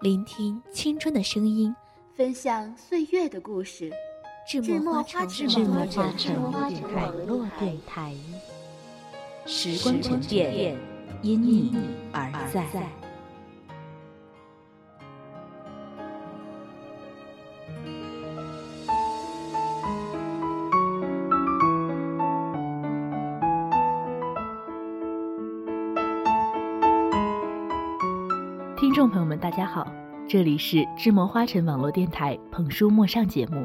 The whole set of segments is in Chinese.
聆听青春的声音，分享岁月的故事。智墨花城网络电台，时光沉淀，因你而在。听众朋友们，大家好，这里是智墨花城网络电台捧书莫上节目，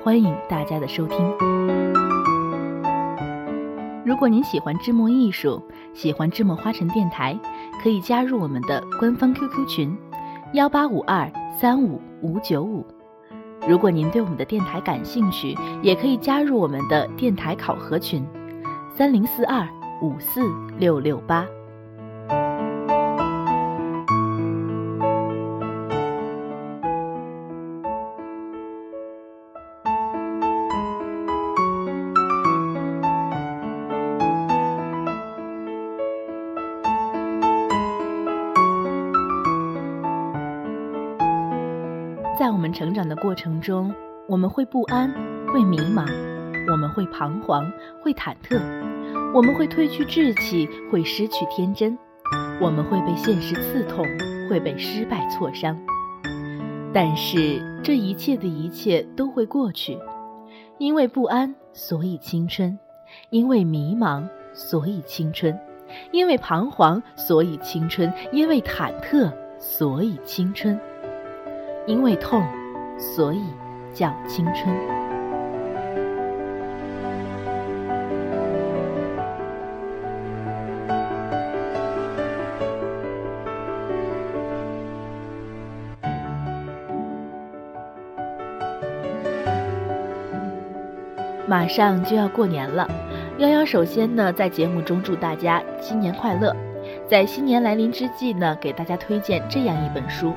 欢迎大家的收听。如果您喜欢智墨艺术，喜欢智墨花城电台，可以加入我们的官方 QQ 群幺八五二三五五九五。如果您对我们的电台感兴趣，也可以加入我们的电台考核群三零四二五四六六八。成长的过程中，我们会不安，会迷茫，我们会彷徨，会忐忑，我们会褪去志气，会失去天真，我们会被现实刺痛，会被失败挫伤。但是这一切的一切都会过去，因为不安，所以青春；因为迷茫，所以青春；因为彷徨，所以青春；因为忐忑，所以青春。因为痛，所以叫青春。马上就要过年了，幺幺首先呢，在节目中祝大家新年快乐。在新年来临之际呢，给大家推荐这样一本书。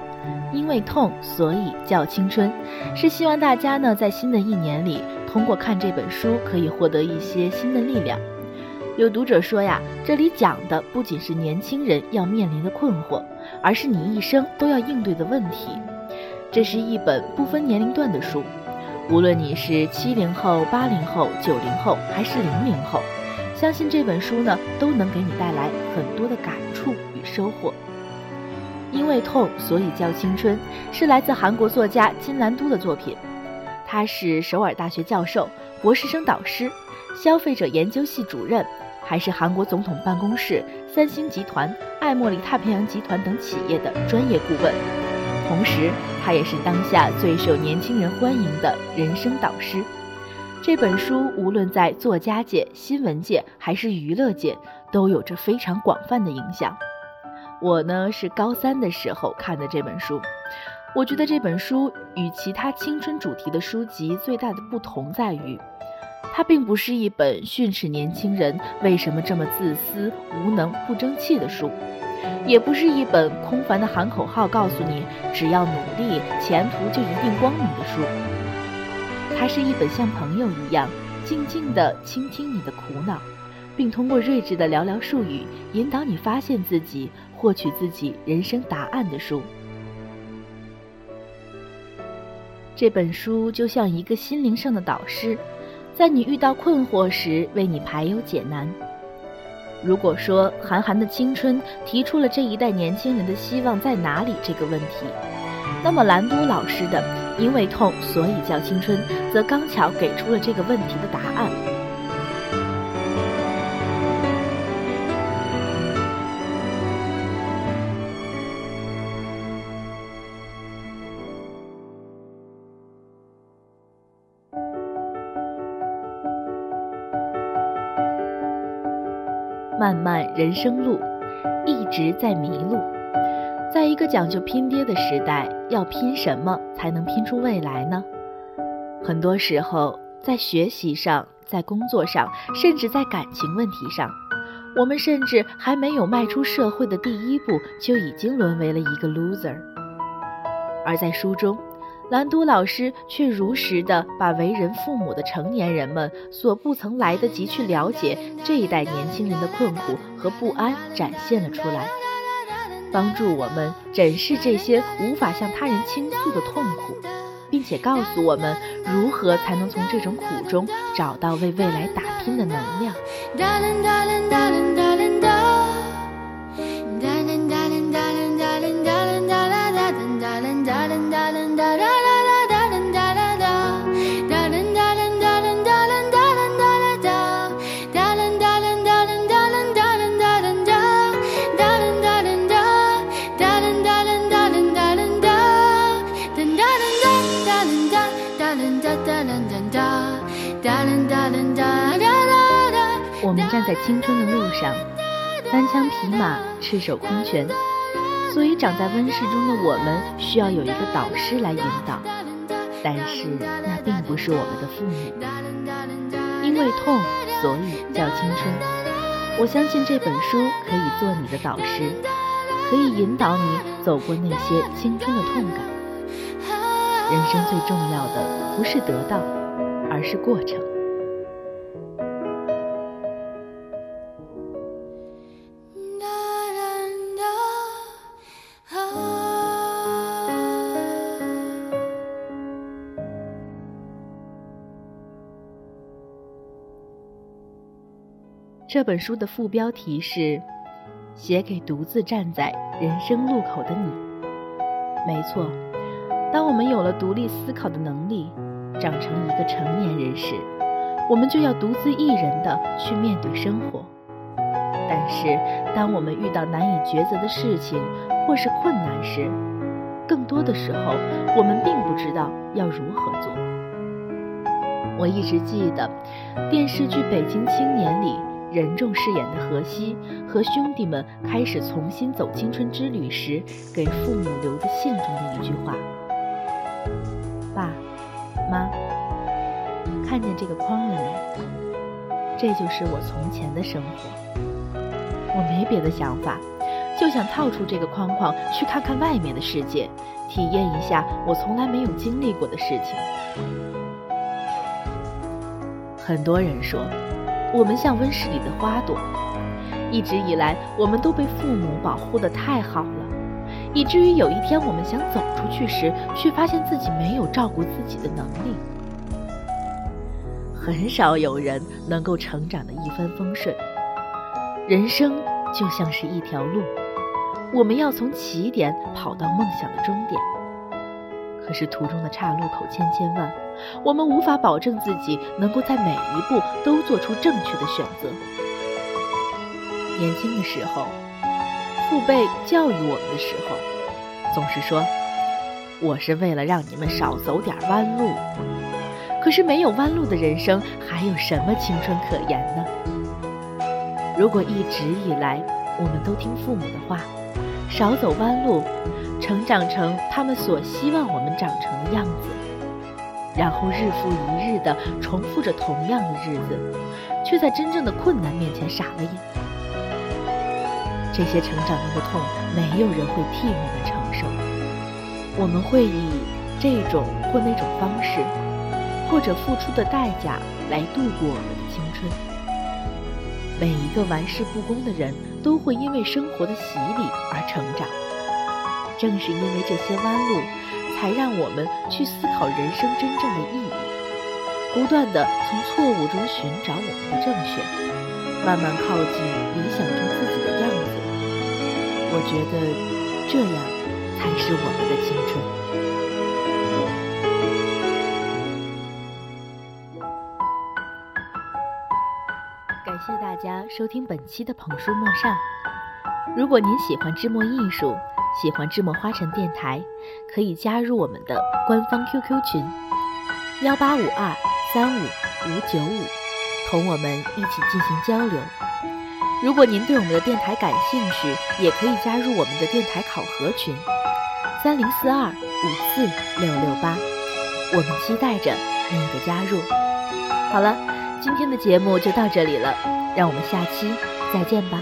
因为痛，所以叫青春，是希望大家呢在新的一年里，通过看这本书，可以获得一些新的力量。有读者说呀，这里讲的不仅是年轻人要面临的困惑，而是你一生都要应对的问题。这是一本不分年龄段的书，无论你是七零后、八零后、九零后还是零零后，相信这本书呢都能给你带来很多的感触与收获。因为痛，所以叫青春，是来自韩国作家金兰都的作品。他是首尔大学教授、博士生导师、消费者研究系主任，还是韩国总统办公室、三星集团、爱茉莉太平洋集团等企业的专业顾问。同时，他也是当下最受年轻人欢迎的人生导师。这本书无论在作家界、新闻界还是娱乐界，都有着非常广泛的影响。我呢是高三的时候看的这本书，我觉得这本书与其他青春主题的书籍最大的不同在于，它并不是一本训斥年轻人为什么这么自私、无能、不争气的书，也不是一本空泛的喊口号告诉你只要努力，前途就一定光明的书。它是一本像朋友一样静静地倾听你的苦恼，并通过睿智的寥寥数语引导你发现自己。获取自己人生答案的书，这本书就像一个心灵上的导师，在你遇到困惑时为你排忧解难。如果说韩寒的青春提出了这一代年轻人的希望在哪里这个问题，那么蓝都老师的“因为痛，所以叫青春”则刚巧给出了这个问题的答案。漫漫人生路，一直在迷路。在一个讲究拼爹的时代，要拼什么才能拼出未来呢？很多时候，在学习上，在工作上，甚至在感情问题上，我们甚至还没有迈出社会的第一步，就已经沦为了一个 loser。而在书中，兰都老师却如实的把为人父母的成年人们所不曾来得及去了解这一代年轻人的困苦和不安展现了出来。帮助我们诊视这些无法向他人倾诉的痛苦，并且告诉我们如何才能从这种苦中找到为未来打拼的能量。我们站在青春的路上，单枪匹马，赤手空拳，所以长在温室中的我们需要有一个导师来引导。但是那并不是我们的父母，因为痛，所以叫青春。我相信这本书可以做你的导师，可以引导你走过那些青春的痛感。人生最重要的不是得到，而是过程。这本书的副标题是“写给独自站在人生路口的你”。没错，当我们有了独立思考的能力，长成一个成年人时，我们就要独自一人的去面对生活。但是，当我们遇到难以抉择的事情或是困难时，更多的时候，我们并不知道要如何做。我一直记得电视剧《北京青年》里。任重饰演的荷西和兄弟们开始重新走青春之旅时，给父母留的信中的一句话：“爸妈，看见这个框了没？这就是我从前的生活。我没别的想法，就想套出这个框框，去看看外面的世界，体验一下我从来没有经历过的事情。”很多人说。我们像温室里的花朵，一直以来，我们都被父母保护得太好了，以至于有一天我们想走出去时，却发现自己没有照顾自己的能力。很少有人能够成长的一帆风顺。人生就像是一条路，我们要从起点跑到梦想的终点。可是途中的岔路口千千万。我们无法保证自己能够在每一步都做出正确的选择。年轻的时候，父辈教育我们的时候，总是说：“我是为了让你们少走点弯路。”可是没有弯路的人生，还有什么青春可言呢？如果一直以来我们都听父母的话，少走弯路，成长成他们所希望我们长成的样子。然后日复一日地重复着同样的日子，却在真正的困难面前傻了眼。这些成长中的痛，没有人会替我们承受。我们会以这种或那种方式，或者付出的代价来度过我们的青春。每一个玩世不恭的人都会因为生活的洗礼而成长。正是因为这些弯路。才让我们去思考人生真正的意义，不断的从错误中寻找我们的正确，慢慢靠近理想中自己的样子。我觉得这样才是我们的青春。感谢大家收听本期的捧书陌上。如果您喜欢芝墨艺术，喜欢芝墨花城电台，可以加入我们的官方 QQ 群：幺八五二三五五九五，同我们一起进行交流。如果您对我们的电台感兴趣，也可以加入我们的电台考核群：三零四二五四六六八。我们期待着您的加入。好了，今天的节目就到这里了，让我们下期再见吧。